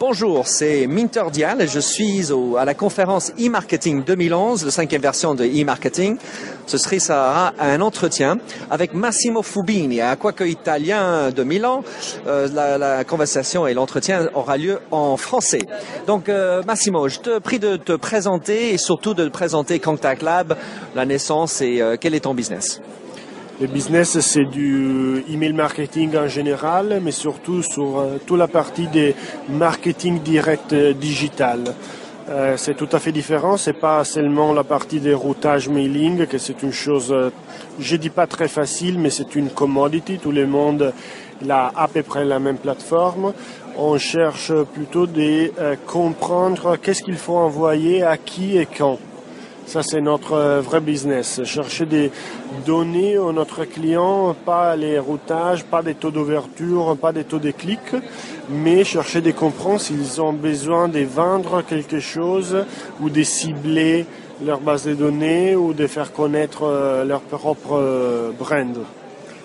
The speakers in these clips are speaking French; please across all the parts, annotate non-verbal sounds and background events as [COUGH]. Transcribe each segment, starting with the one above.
Bonjour, c'est Minter Dial et je suis au- à la conférence e-marketing 2011, la cinquième version de e-marketing. Ce serait ça un entretien avec Massimo Fubini, quoique italien de Milan. Euh, la, la conversation et l'entretien aura lieu en français. Donc euh, Massimo, je te prie de te présenter et surtout de présenter Contact Lab, la naissance et euh, quel est ton business? Le business, c'est du email marketing en général, mais surtout sur euh, toute la partie des marketing direct euh, digital. Euh, c'est tout à fait différent. C'est pas seulement la partie des routages mailing, que c'est une chose, je dis pas très facile, mais c'est une commodity. Tout le monde a à peu près la même plateforme. On cherche plutôt de comprendre qu'est-ce qu'il faut envoyer à qui et quand. Ça, c'est notre euh, vrai business. Chercher des données à notre client, pas les routages, pas des taux d'ouverture, pas des taux de clics, mais chercher de comprendre s'ils ont besoin de vendre quelque chose ou de cibler leur base de données ou de faire connaître euh, leur propre euh, brand.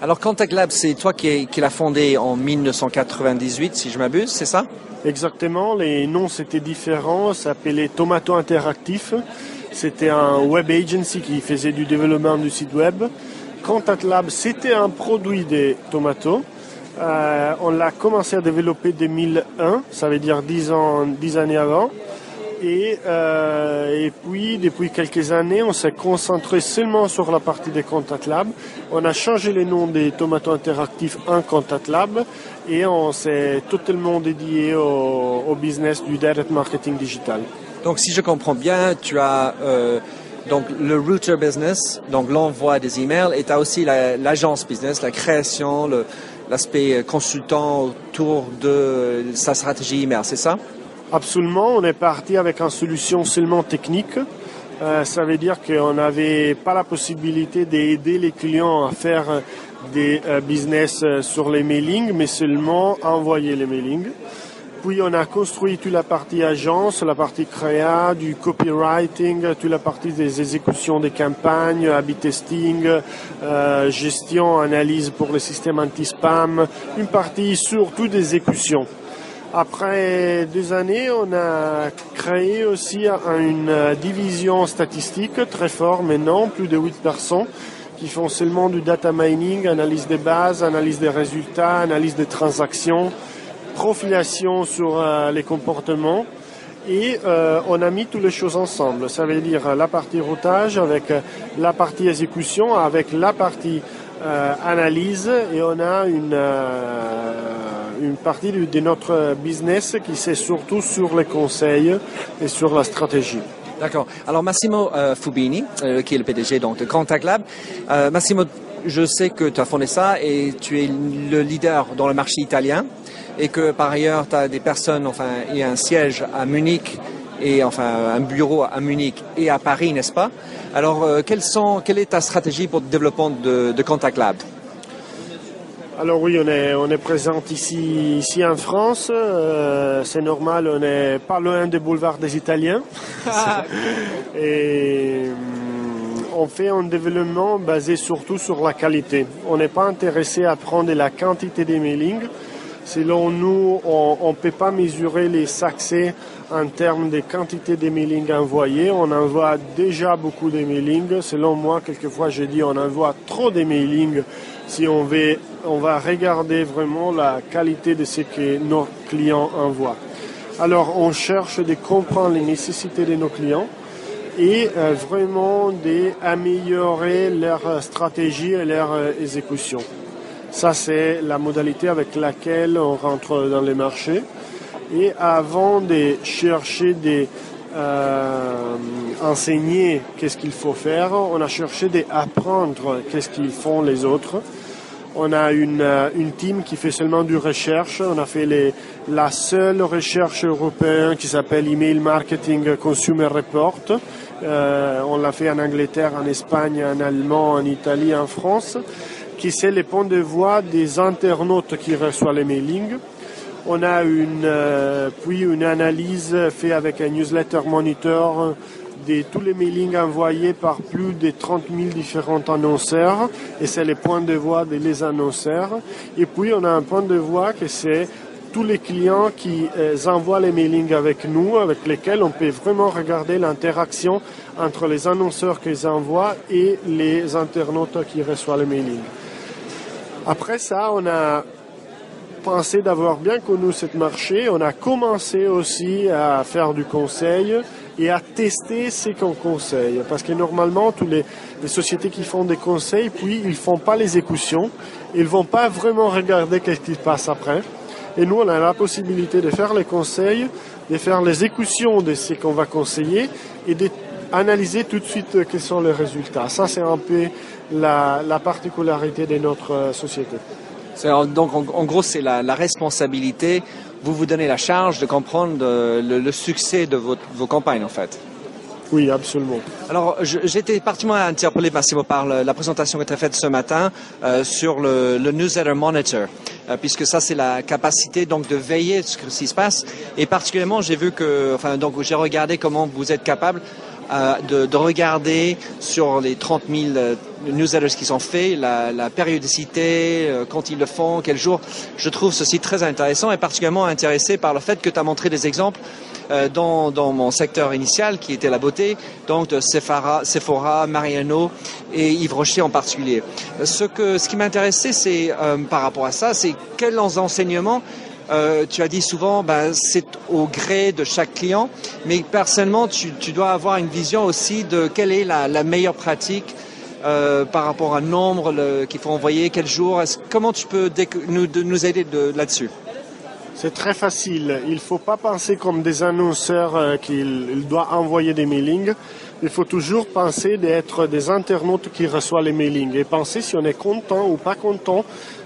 Alors Contact Lab, c'est toi qui, qui l'as fondé en 1998, si je m'abuse, c'est ça? Exactement, les noms c'était différents, ça s'appelait Tomato Interactif. C'était un web agency qui faisait du développement du site web. Contact Lab, c'était un produit des tomatos. Euh, on l'a commencé à développer 2001, ça veut dire 10 ans, 10 années avant. Et, euh, et puis, depuis quelques années, on s'est concentré seulement sur la partie des Contact Lab. On a changé les noms des tomatos interactifs en Contact Lab et on s'est totalement dédié au business du direct marketing digital. Donc, si je comprends bien, tu as euh, donc le router business, donc l'envoi des emails, et tu as aussi la- l'agence business, la création, l'aspect consultant autour de sa stratégie email, c'est ça? Absolument, on est parti avec une solution seulement technique. Euh, ça veut dire qu'on n'avait pas la possibilité d'aider les clients à faire euh, des euh, business euh, sur les mailings, mais seulement envoyer les mailings. Puis on a construit toute la partie agence, la partie créa, du copywriting, toute la partie des exécutions des campagnes, A/B testing, euh, gestion, analyse pour le système anti-spam, une partie surtout d'exécution. Après deux années, on a créé aussi une division statistique très fort maintenant, plus de 8 personnes qui font seulement du data mining, analyse des bases, analyse des résultats, analyse des transactions, profilation sur euh, les comportements. Et euh, on a mis toutes les choses ensemble. Ça veut dire euh, la partie routage avec la partie exécution, avec la partie analyse. Et on a une, partie de, notre business qui c'est surtout sur les conseils et sur la stratégie. D'accord. Alors Massimo Fubini, qui est le PDG donc, de Contact Lab. Massimo, je sais que tu as fondé ça et tu es le leader dans le marché italien et que par ailleurs tu as des personnes, enfin il y a un siège à Munich et enfin un bureau à Munich et à Paris, n'est-ce pas? Alors euh, quelles sont, quelle est ta stratégie pour le développement de, de Contact Lab? Alors oui, on est, on est présent ici, ici en France. Euh, c'est normal, on n'est pas loin des boulevards des Italiens. [LAUGHS] Et hum, on fait un développement basé surtout sur la qualité. On n'est pas intéressé à prendre la quantité des mailings. Selon nous, on ne peut pas mesurer les succès en termes de quantité de mailings envoyés. On envoie déjà beaucoup de mailings. Selon moi, quelquefois, je dis on envoie trop de mailings si on veut, on va regarder vraiment la qualité de ce que nos clients envoient. Alors, on cherche de comprendre les nécessités de nos clients et euh, vraiment d'améliorer leur stratégie et leur euh, exécution. Ça, c'est la modalité avec laquelle on rentre dans les marchés. Et avant de chercher de euh, enseigner qu'est-ce qu'il faut faire, on a cherché d'apprendre qu'est-ce qu'ils font les autres. On a une, euh, une team qui fait seulement du recherche. On a fait les, la seule recherche européenne qui s'appelle Email Marketing Consumer Report. Euh, on l'a fait en Angleterre, en Espagne, en Allemand, en Italie, en France, c'est les points de voix des internautes qui reçoivent les mailings. On a une, euh, puis une analyse faite avec un newsletter monitor de tous les mailings envoyés par plus de 30 000 différents annonceurs, et c'est les points de voix des annonceurs. Et puis on a un point de voix que c'est tous les clients qui euh, envoient les mailings avec nous, avec lesquels on peut vraiment regarder l'interaction entre les annonceurs qu'ils envoient et les internautes qui reçoivent les mailings. Après ça, on a pensé d'avoir bien connu ce marché. On a commencé aussi à faire du conseil et à tester ce qu'on conseille. Parce que normalement, toutes les, sociétés qui font des conseils, puis ils font pas les écoutions. Ils vont pas vraiment regarder qu'est-ce qui se passe après. Et nous, on a la possibilité de faire les conseils, de faire les écoutions de ce qu'on va conseiller et d'analyser tout de suite quels sont les résultats. Ça, c'est un peu la, particularité de notre euh, société. Donc, en, gros, c'est la, responsabilité. Vous vous donnez la charge de comprendre euh, le, succès de vos campagnes, en fait. Oui, absolument. Alors, j'étais particulièrement interpellé, Massimo, par la présentation que tu as faite ce matin euh, sur le, le, Newsletter Monitor, euh, puisque ça, c'est la capacité donc de veiller sur ce qui se passe. Et particulièrement, j'ai vu que, enfin, donc j'ai regardé comment vous êtes capable euh, de, de, regarder sur les 30 000 newsletters qui sont faits, la, la périodicité, quand ils le font, quel jour. Je trouve ceci très intéressant et particulièrement intéressé par le fait que tu as montré des exemples euh, dans, dans, mon secteur initial qui était la beauté, donc de Sephora, Sephora Mariano et Yves Rocher en particulier. Ce, que, ce qui m'intéressait, c'est euh, par rapport à ça, c'est quels enseignements euh, tu as dit souvent, ben, c'est au gré de chaque client, mais personnellement, tu, tu dois avoir une vision aussi de quelle est la, la meilleure pratique euh, par rapport à nombre qu'il faut envoyer, quel jour. Comment tu peux nous, nous aider là-dessus? C'est très facile. Il ne faut pas penser comme des annonceurs euh, qu'il doit envoyer des mailings. Il faut toujours penser d'être des internautes qui reçoivent les mailings et penser si on est content ou pas content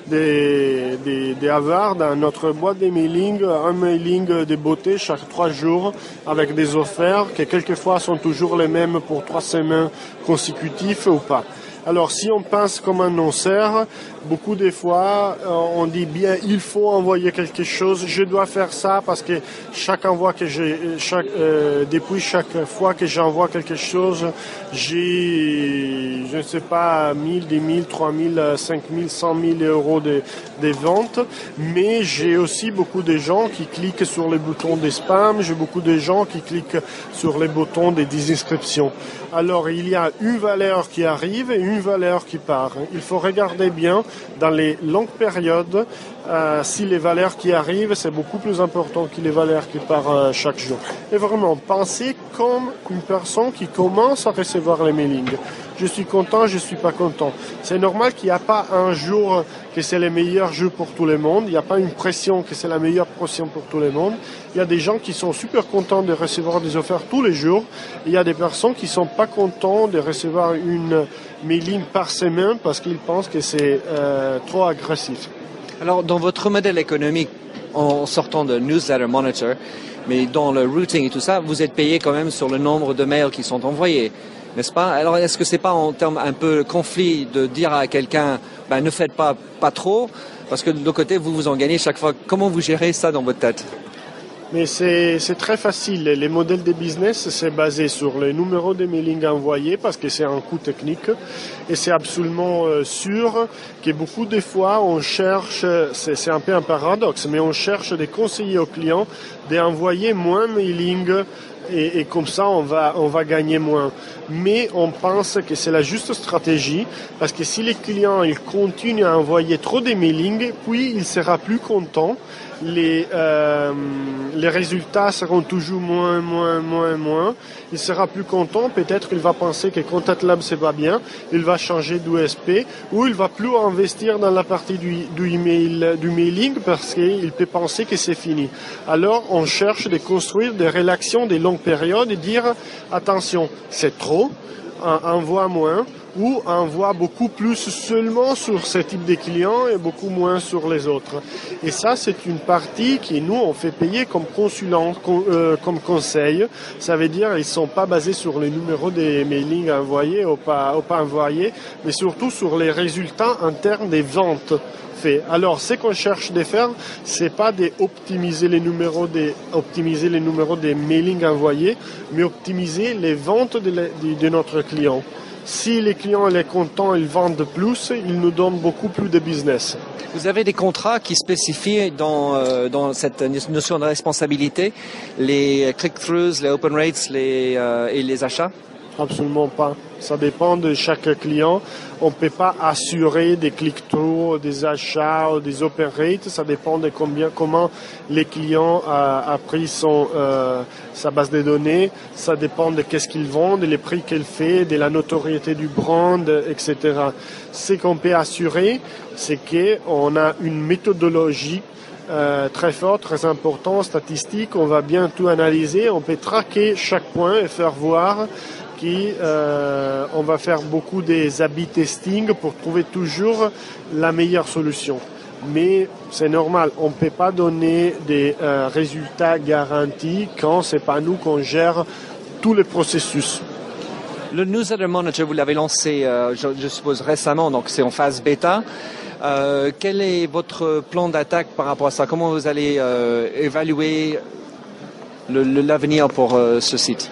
d'avoir dans notre boîte de mailings un mailing de beauté chaque trois jours avec des offertes qui quelquefois sont toujours les mêmes pour trois semaines consécutives ou pas. Alors si on pense comme annonceur, beaucoup de fois euh, on dit bien il faut envoyer quelque chose, je dois faire ça parce que chaque envoi que j'ai, chaque, euh, depuis chaque fois que j'envoie quelque chose, j'ai, je ne sais pas, 1000, 10 000, 3000, 5000, 100 000 euros de, de ventes, mais j'ai aussi beaucoup de gens qui cliquent sur les boutons des spams, j'ai beaucoup de gens qui cliquent sur les boutons des désinscriptions. Alors il y a une valeur qui arrive et une valeur qui part. Il faut regarder bien dans les longues périodes euh, si les valeurs qui arrivent, c'est beaucoup plus important que les valeurs qui partent euh, chaque jour. Et vraiment, pensez comme une personne qui commence à recevoir les mailings. Je suis content, je suis pas content. C'est normal qu'il n'y a pas un jour que c'est le meilleur jeu pour tout le monde. Il n'y a pas une pression que c'est la meilleure pression pour tout le monde. Il y a des gens qui sont super contents de recevoir des offres tous les jours. Il y a des personnes qui sont pas contents de recevoir une mailing par semaine parce qu'ils pensent que c'est euh, trop agressif. Alors, dans votre modèle économique, en sortant de Newsletter Monitor, mais dans le routing et tout ça, vous êtes payé quand même sur le nombre de mails qui sont envoyés, n'est-ce pas? Alors, est-ce que c'est pas en termes un peu conflit de dire à quelqu'un, ben, ne faites pas pas trop, parce que de l'autre côté, vous vous en gagnez chaque fois. Comment vous gérez ça dans votre tête? Mais c'est très facile. Les modèles de business, c'est basé sur les numéros de mailing envoyés parce que c'est un coût technique. Et c'est absolument euh, sûr que beaucoup de fois, on cherche, c'est un peu un paradoxe, mais on cherche des conseillers aux clients d'envoyer moins de mailing et, et, comme ça on va on va gagner moins. Mais on pense que c'est la juste stratégie parce que si les clients ils continuent à envoyer trop de mailing, puis il sera plus content les, euh, les résultats seront toujours moins, moins, moins, moins. Il sera plus content. Peut-être qu'il va penser que Contact Lab c'est pas bien. Il va changer d'USP ou il va plus investir dans la partie du, du email, du mailing parce qu'il peut penser que c'est fini. Alors, on cherche de construire des relations des longues périodes et dire attention, c'est trop, envoie moins ou envoie beaucoup plus seulement sur ce type de clients et beaucoup moins sur les autres. Et ça, c'est une partie qui nous, on fait payer comme consulant, euh, comme conseil. Ça veut dire ils sont pas basés sur les numéros des mailings envoyés ou pas, envoyés, mais surtout sur les résultats internes des ventes. Fait. Alors, ce qu'on cherche de faire, c'est pas d'optimiser les numéros des, optimiser les numéros des mailings envoyés, mais optimiser les ventes de notre client. Si les clients sont contents, ils vendent plus, ils nous donnent beaucoup plus de business. Vous avez des contrats qui spécifient dans, euh, dans cette notion de responsabilité les click-throughs, les open rates les, euh, et les achats? Absolument pas. Ça dépend de chaque client. On ne peut pas assurer des click-through, des achats, des open rates. Ça dépend de combien, comment les clients a, a pris son, euh, sa base de données. Ça dépend de qu'est-ce qu'ils vendent, les prix qu'elle fait, de la notoriété du brand, etc. Ce qu'on peut assurer, c'est qu'on a une méthodologie euh, très forte, très importante, statistique. On va bien tout analyser. On peut traquer chaque point et faire voir euh, on va faire beaucoup des habits testing pour trouver toujours la meilleure solution. Mais c'est normal, on ne peut pas donner des euh, résultats garantis quand c'est pas nous qu'on gère tous les processus. Le Newsletter Manager, vous l'avez lancé, euh, je, suppose, récemment, donc c'est en phase bêta. Quel est votre plan d'attaque par rapport à ça? Comment vous allez évaluer l'avenir pour ce site?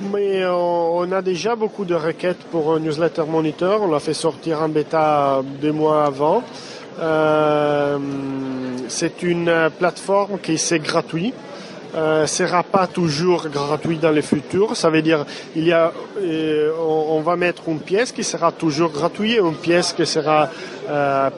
Mais on, a déjà beaucoup de requêtes pour newsletter monitor. On l'a fait sortir en bêta deux mois avant. Euh, c'est une plateforme qui c'est gratuit. Euh, sera pas toujours gratuit dans le futur. Ça veut dire il y a, euh, on, va mettre une pièce qui sera toujours gratuite et une pièce qui sera euh.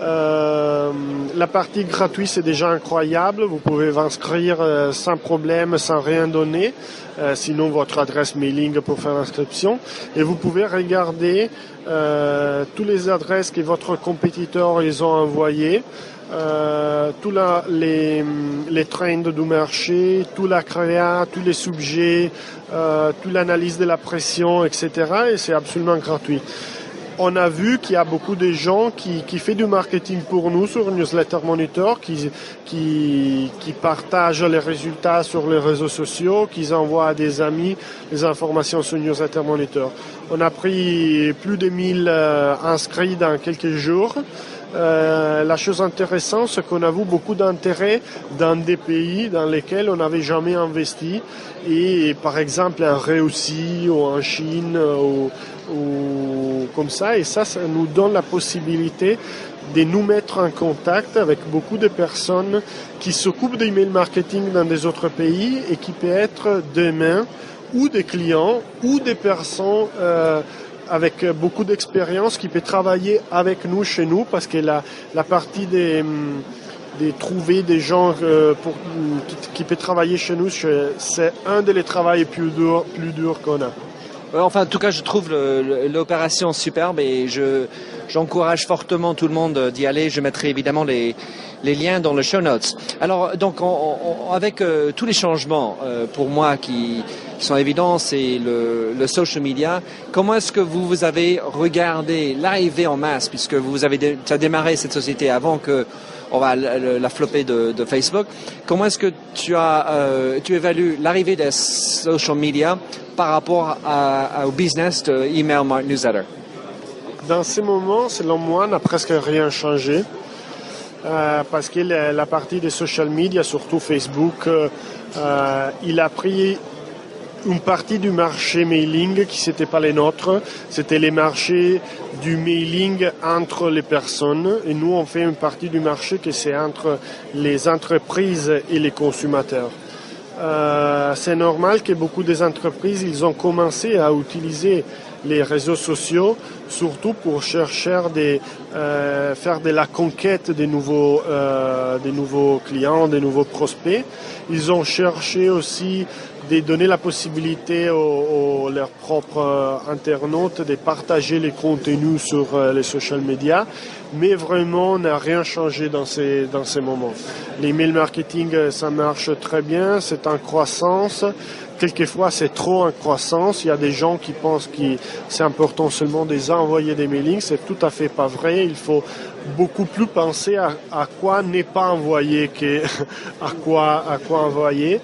Euh, la partie gratuite, c'est déjà incroyable. Vous pouvez vous inscrire euh, sans problème, sans rien donner. Euh, sinon, votre adresse mailing pour faire l'inscription. Et vous pouvez regarder euh, toutes les adresses que votre compétiteur ils ont envoyées. Euh, tous les, les trends du marché, tout la créa, tous les sujets, euh, toute l'analyse de la pression, etc. Et c'est absolument gratuit on a vu qu'il y a beaucoup de gens qui, qui font du marketing pour nous sur Newsletter Monitor, qui, qui, qui partagent les résultats sur les réseaux sociaux, qui envoient à des amis les informations sur Newsletter Monitor. On a pris plus de 1000 euh, inscrits dans quelques jours. Euh, la chose intéressante, c'est qu'on a vu beaucoup d'intérêt dans des pays dans lesquels on n'avait jamais investi. Et par exemple en Russie ou en Chine ou, ou comme ça. Et ça, ça nous donne la possibilité de nous mettre en contact avec beaucoup de personnes qui s'occupent d'email marketing dans des autres pays et qui peut être demain ou des clients ou des personnes euh, avec beaucoup d'expérience qui peut travailler avec nous chez nous parce que la, la partie des, de trouver des gens euh, pour, qui, qui peut travailler chez nous, c'est un des travaux plus durs plus dur qu'on a. Euh, enfin, en tout cas, je trouve l'opération superbe et je, j'encourage fortement tout le monde d'y aller. Je mettrai évidemment les, les liens dans le show notes. Alors, donc, on, on, avec euh, tous les changements, euh, pour moi, qui, sont évidents, c'est le, social media. Comment est-ce que vous, vous avez regardé l'arrivée en masse, puisque vous avez dé, démarré cette société avant que on va la, flopper de, Facebook. Comment est-ce que tu as, euh, tu évalues l'arrivée des social media par rapport au business de email newsletter? Dans ces moments, selon moi, n'a presque rien changé. Euh, parce que la, partie des social media, surtout Facebook, euh, il a pris une partie du marché mailing qui n'était pas les nôtres, c'était les marchés du mailing entre les personnes et nous on fait une partie du marché qui c'est entre les entreprises et les consommateurs. Euh, c'est normal que beaucoup des entreprises ils ont commencé à utiliser les réseaux sociaux, surtout pour chercher des, euh, faire de la conquête des nouveaux, euh, des nouveaux clients, des nouveaux prospects. Ils ont cherché aussi de donner la possibilité aux, aux leurs propres euh, internautes de partager les contenus sur euh, les social media, mais vraiment on n'a rien changé dans ces, dans ces moments. L'email marketing, ça marche très bien, c'est en croissance. Quelquefois, c'est trop en croissance. Il y a des gens qui pensent que c'est important seulement de envoyer des mailings. C'est tout à fait pas vrai. Il faut beaucoup plus penser à, à quoi n'est pas envoyé que [LAUGHS] à quoi, à quoi envoyer.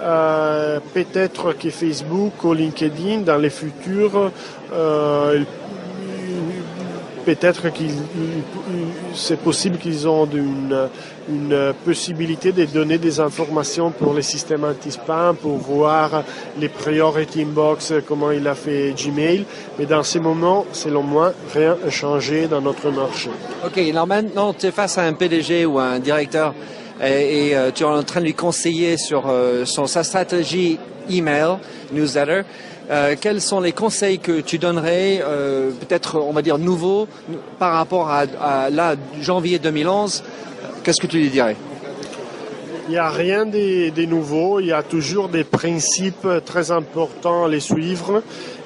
Euh, peut-être que Facebook ou LinkedIn dans les futurs euh, peut-être qu'il c'est possible qu'ils ont une, une, possibilité de donner des informations pour les systèmes anti-spam, pour voir les priority inbox, comment il a fait Gmail. Mais dans ces moments, selon moi, rien n'a changé dans notre marché. OK, alors maintenant, tu es face à un PDG ou un directeur et, euh, tu es en train de lui conseiller sur euh, son, sa stratégie email, newsletter. Euh, quels sont les conseils que tu donnerais, euh, peut-être, on va dire, nouveaux par rapport à, à là, janvier 2011 Qu'est-ce que tu lui dirais? Il n'y a rien de, nouveau, il y a toujours des principes très importants à les suivre.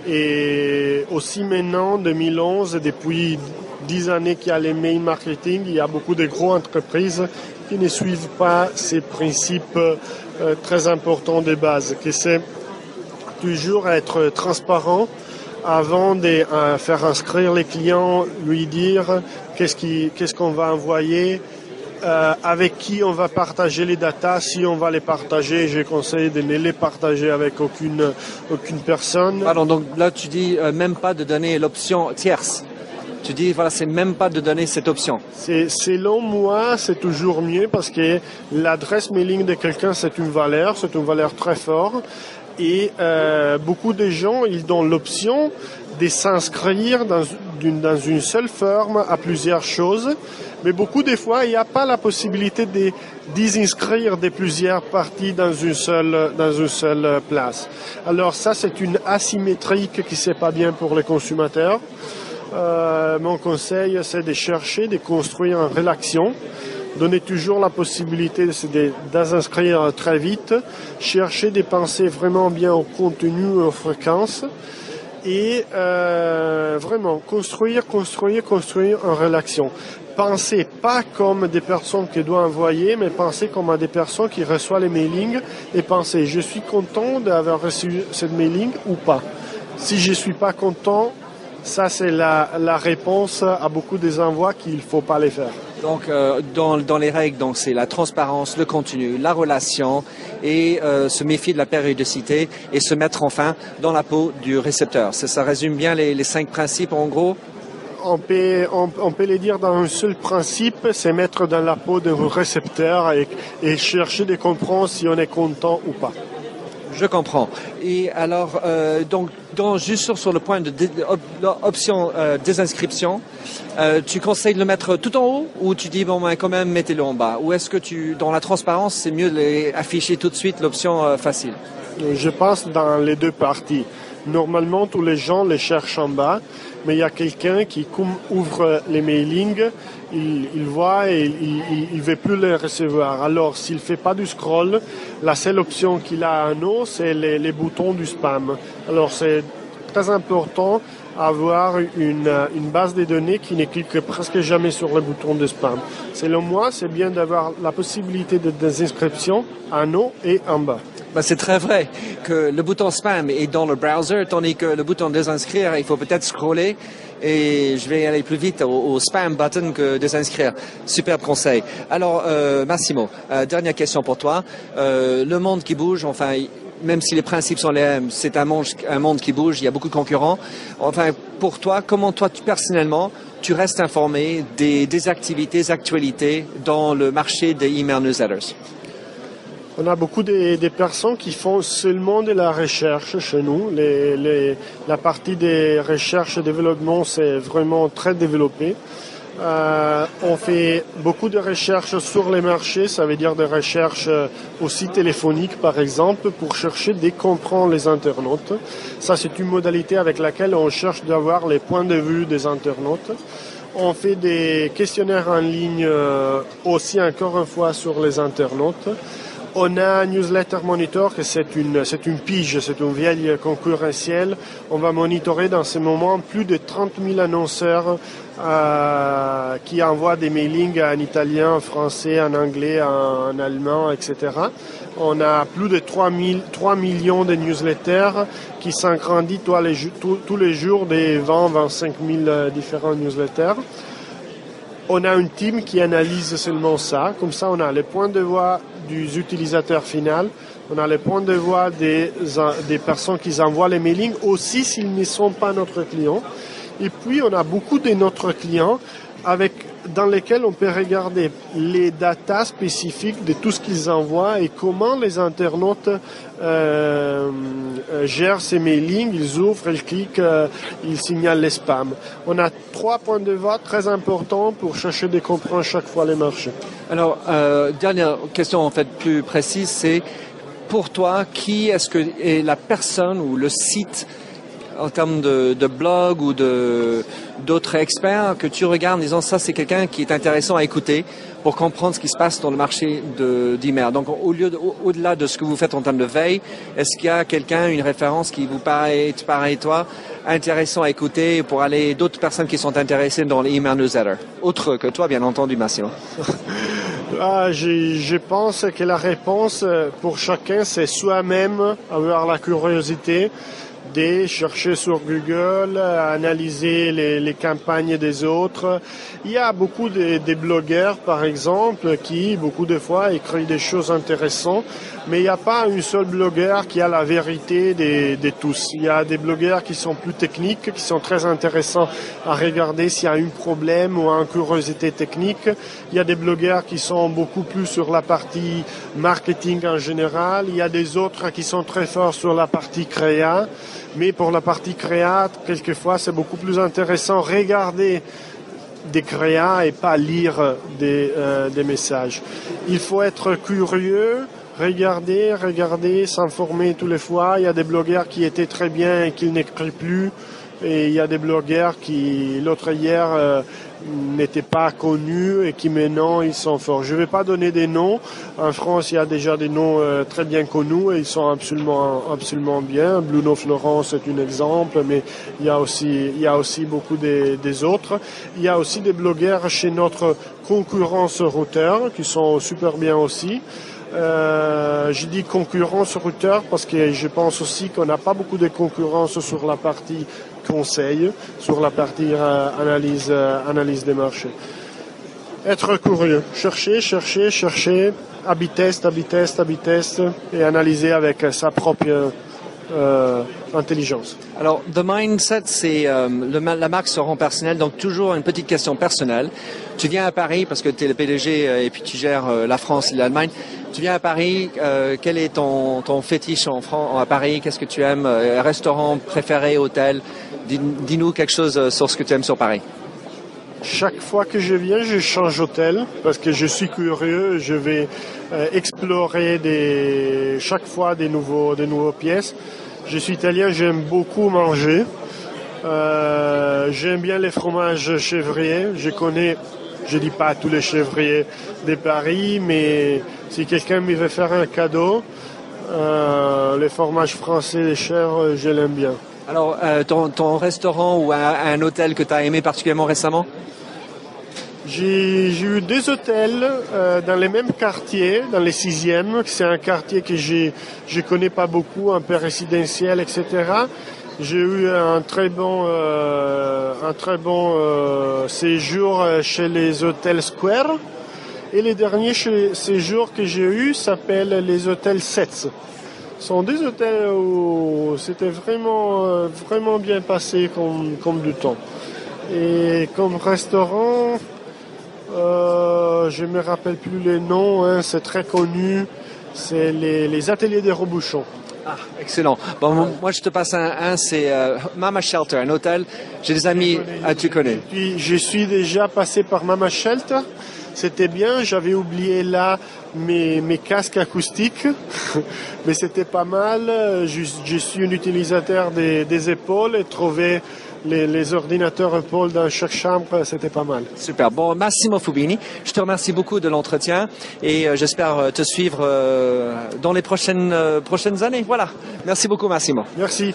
Et aussi maintenant, 2011, depuis dix années qu'il y a les mail marketing, il y a beaucoup de grosses entreprises qui ne suivent pas ces principes euh, très importants de base, toujours être transparent avant de euh, faire inscrire les clients, lui dire qu'est-ce qu'on va envoyer, euh, avec qui on va partager les datas. Si on va les partager, je conseille de ne les partager avec aucune, aucune personne. Pardon, donc là tu dis euh, même pas de donner l'option tierce. Tu dis, voilà, c'est même pas de donner cette option. C'est, selon moi, c'est toujours mieux parce que l'adresse mailing de quelqu'un, c'est une valeur, c'est une valeur très forte. Et euh, beaucoup de gens, ils donnent l'option de s'inscrire dans une, seule forme à plusieurs choses. Mais beaucoup de fois, il n'y a pas la possibilité de désinscrire de plusieurs parties dans une seule, place. Alors ça, c'est une asymétrique qui n'est pas bien pour les consommateurs. Euh, mon conseil, c'est de chercher, de construire une relation donner toujours la possibilité de désinscrire très vite, chercher de penser vraiment bien au contenu, aux fréquences et euh, vraiment construire, construire, construire une relation. Pensez pas comme des personnes qui doivent envoyer, mais pensez comme des personnes qui reçoivent les mailings et pensez je suis content d'avoir reçu cette mailing ou pas. Si je suis pas content, ça, c'est la, la, réponse à beaucoup des envois qu'il faut pas les faire. Donc, euh, dans, les règles, donc c'est la transparence, le contenu, la relation et euh, se méfier de la périodicité et se mettre enfin dans la peau du récepteur. Ça, ça résume bien les, cinq principes en gros on peut, on, peut les dire dans un seul principe, c'est mettre dans la peau du récepteur et, et chercher de comprendre si on est content ou pas. Je comprends. Et alors, euh, donc, dans, juste sur, le point de, l'option euh, désinscription, euh, tu conseilles de le mettre tout en haut ou tu dis bon ben quand même mettez-le en bas? Ou est-ce que tu, dans la transparence, c'est mieux les afficher tout de suite l'option facile? Je pense dans les deux parties. Normalement, tous les gens les cherchent en bas, mais il y a quelqu'un qui ouvre les mailings, il, voit et il ne veut plus les recevoir. Alors, s'il ne fait pas du scroll, la seule option qu'il a en haut, c'est les, boutons du spam. Alors, c'est très important avoir une, base de données qui ne clique presque jamais sur le bouton de spam. Selon moi, c'est bien d'avoir la possibilité de désinscription en haut et en bas. Ben, c'est très vrai que le bouton spam est dans le browser, tandis que le bouton désinscrire, il faut peut-être scroller et je vais aller plus vite au, spam button que désinscrire. Super conseil. Alors, euh, Massimo, euh, dernière question pour toi. Euh, le monde qui bouge, enfin, même si les principes sont les mêmes, c'est un monde, un monde qui bouge, il y a beaucoup de concurrents. Enfin, pour toi, comment toi, tu, personnellement, tu restes informé des, des activités, des actualités dans le marché des email newsletters? On a beaucoup de, personnes qui font seulement de la recherche chez nous. La partie des recherches et développement, c'est vraiment très développé. Euh, on fait beaucoup de recherches sur les marchés, ça veut dire des recherches aussi téléphoniques par exemple, pour chercher de comprendre les internautes. Ça, c'est une modalité avec laquelle on cherche d'avoir les points de vue des internautes. On fait des questionnaires en ligne euh, aussi encore une fois sur les internautes. On a newsletter monitor que c'est une, c'est une pige, c'est une vieille concurrentielle. On va monitorer dans ce moment plus de 30 000 annonceurs euh, qui envoient des mailings en italien, en français, en anglais, en, allemand, etc. On a plus de 3, 000, 3 millions de newsletters qui s'agrandissent tous les, tous les jours des 20-25 000 différents newsletters on a une team qui analyse seulement ça. Comme ça, on a les points de voix des utilisateurs final, on a les points de voix des, des personnes qui envoient les mailings, aussi s'ils ne sont pas notre client. Et puis, on a beaucoup de notre clients avec dans lesquels on peut regarder les datas spécifiques de tout ce qu'ils envoient et comment les internautes euh, euh, gèrent ces mailings, ils ouvrent, ils cliquent, euh, ils signalent les spams. On a trois points de vote très importants pour chercher de comprendre chaque fois les marchés. Alors, dernière question en fait plus précise, c'est pour toi, qui est-ce que est la personne ou le site en termes de, blog ou de d'autres experts que tu regardes en disant ça c'est quelqu'un qui est intéressant à écouter pour comprendre ce qui se passe dans le marché d'IMER. Donc au lieu au-delà de ce que vous faites en termes de veille, est-ce qu'il y a quelqu'un, une référence qui vous paraît, pareil toi, intéressant à écouter pour aller d'autres personnes qui sont intéressées dans l'IMER newsletter, autre que toi bien entendu Massimo. [LAUGHS] Ah, je, je, pense que la réponse pour chacun, c'est soi-même avoir la curiosité, chercher sur Google, analyser les, campagnes des autres. Il y a beaucoup de, de, blogueurs, par exemple, qui, beaucoup de fois, écrivent des choses intéressantes, mais il n'y a pas un seul blogueur qui a la vérité de, de, tous. Il y a des blogueurs qui sont plus techniques, qui sont très intéressants à regarder s'il y a un problème ou une curiosité technique. Il y a des blogueurs qui sont beaucoup plus sur la partie marketing en général. Il y a des autres qui sont très forts sur la partie créa. Mais pour la partie créa, quelquefois, c'est beaucoup plus intéressant regarder des créas et pas lire des, euh, des messages. Il faut être curieux, regarder, regarder, s'informer tous les fois. Il y a des blogueurs qui étaient très bien et qui n'écrivent plus. Et il y a des blogueurs qui, l'autre hier, euh, n'étaient pas connus et qui maintenant ils sont forts. Je ne vais pas donner des noms. En France, il y a déjà des noms euh, très bien connus et ils sont absolument, bien. Bruno Florence est un exemple, mais il y a aussi, beaucoup des autres. Il y a aussi des blogueurs chez notre concurrence routeur qui sont super bien aussi. Euh, je dis concurrence routeur parce que je pense aussi qu'on n'a pas beaucoup de concurrence sur la partie conseil, sur la partie euh, analyse, euh, analyse des marchés. Être curieux, chercher, chercher, chercher, habit test, habit test, habit test et analyser avec sa propre euh, intelligence. Alors, The Mindset, c'est la marque se rend personnelle, donc toujours une petite question personnelle. Tu viens à Paris parce que tu es le PDG et puis tu gères la France et l'Allemagne. Tu viens à Paris, quel est ton, fétiche en France, à Paris? Qu'est-ce que tu aimes? Restaurant préféré, hôtel? Dis-nous quelque chose sur ce que tu aimes sur Paris. Chaque fois que je viens, je change d'hôtel parce que je suis curieux. Je vais explorer des, chaque fois des nouveaux, des pièces. Je suis italien, j'aime beaucoup manger. Euh, j'aime bien les fromages chèvriers. Je connais, je dis pas tous les chèvriers de Paris, mais si quelqu'un me veut faire un cadeau, euh, les fromages français les chèvres, je l'aime bien. Alors, euh, ton, restaurant ou un hôtel que tu as aimé particulièrement récemment? J'ai eu deux hôtels euh, dans les mêmes quartiers, dans les sixièmes. C'est un quartier que je je connais pas beaucoup, un peu résidentiel, etc. J'ai eu un très bon euh, un très bon euh, séjour chez les hôtels Square. Et les derniers séjours que j'ai eu s'appellent les hôtels Sets. Ce sont des hôtels où c'était vraiment vraiment bien passé comme comme du temps. Et comme restaurant, euh, je me rappelle plus les noms, hein, c'est très connu. C'est les, ateliers des Robouchons. Ah, excellent. Bon, moi, je te passe un, c'est euh, Mama Shelter, un hôtel. J'ai des amis, ah, tu connais. Puis, je suis déjà passé par Mama Shelter. C'était bien, j'avais oublié là mes, mes casques acoustiques, [LAUGHS] mais c'était pas mal. Je, suis un utilisateur des, des épaules et trouvé les, ordinateurs Paul dans chaque chambre, c'était pas mal. Super. Bon, Massimo Fubini, je te remercie beaucoup de l'entretien et euh, j'espère euh, te suivre euh, dans les prochaines, prochaines années. Voilà. Merci beaucoup, Massimo. Merci.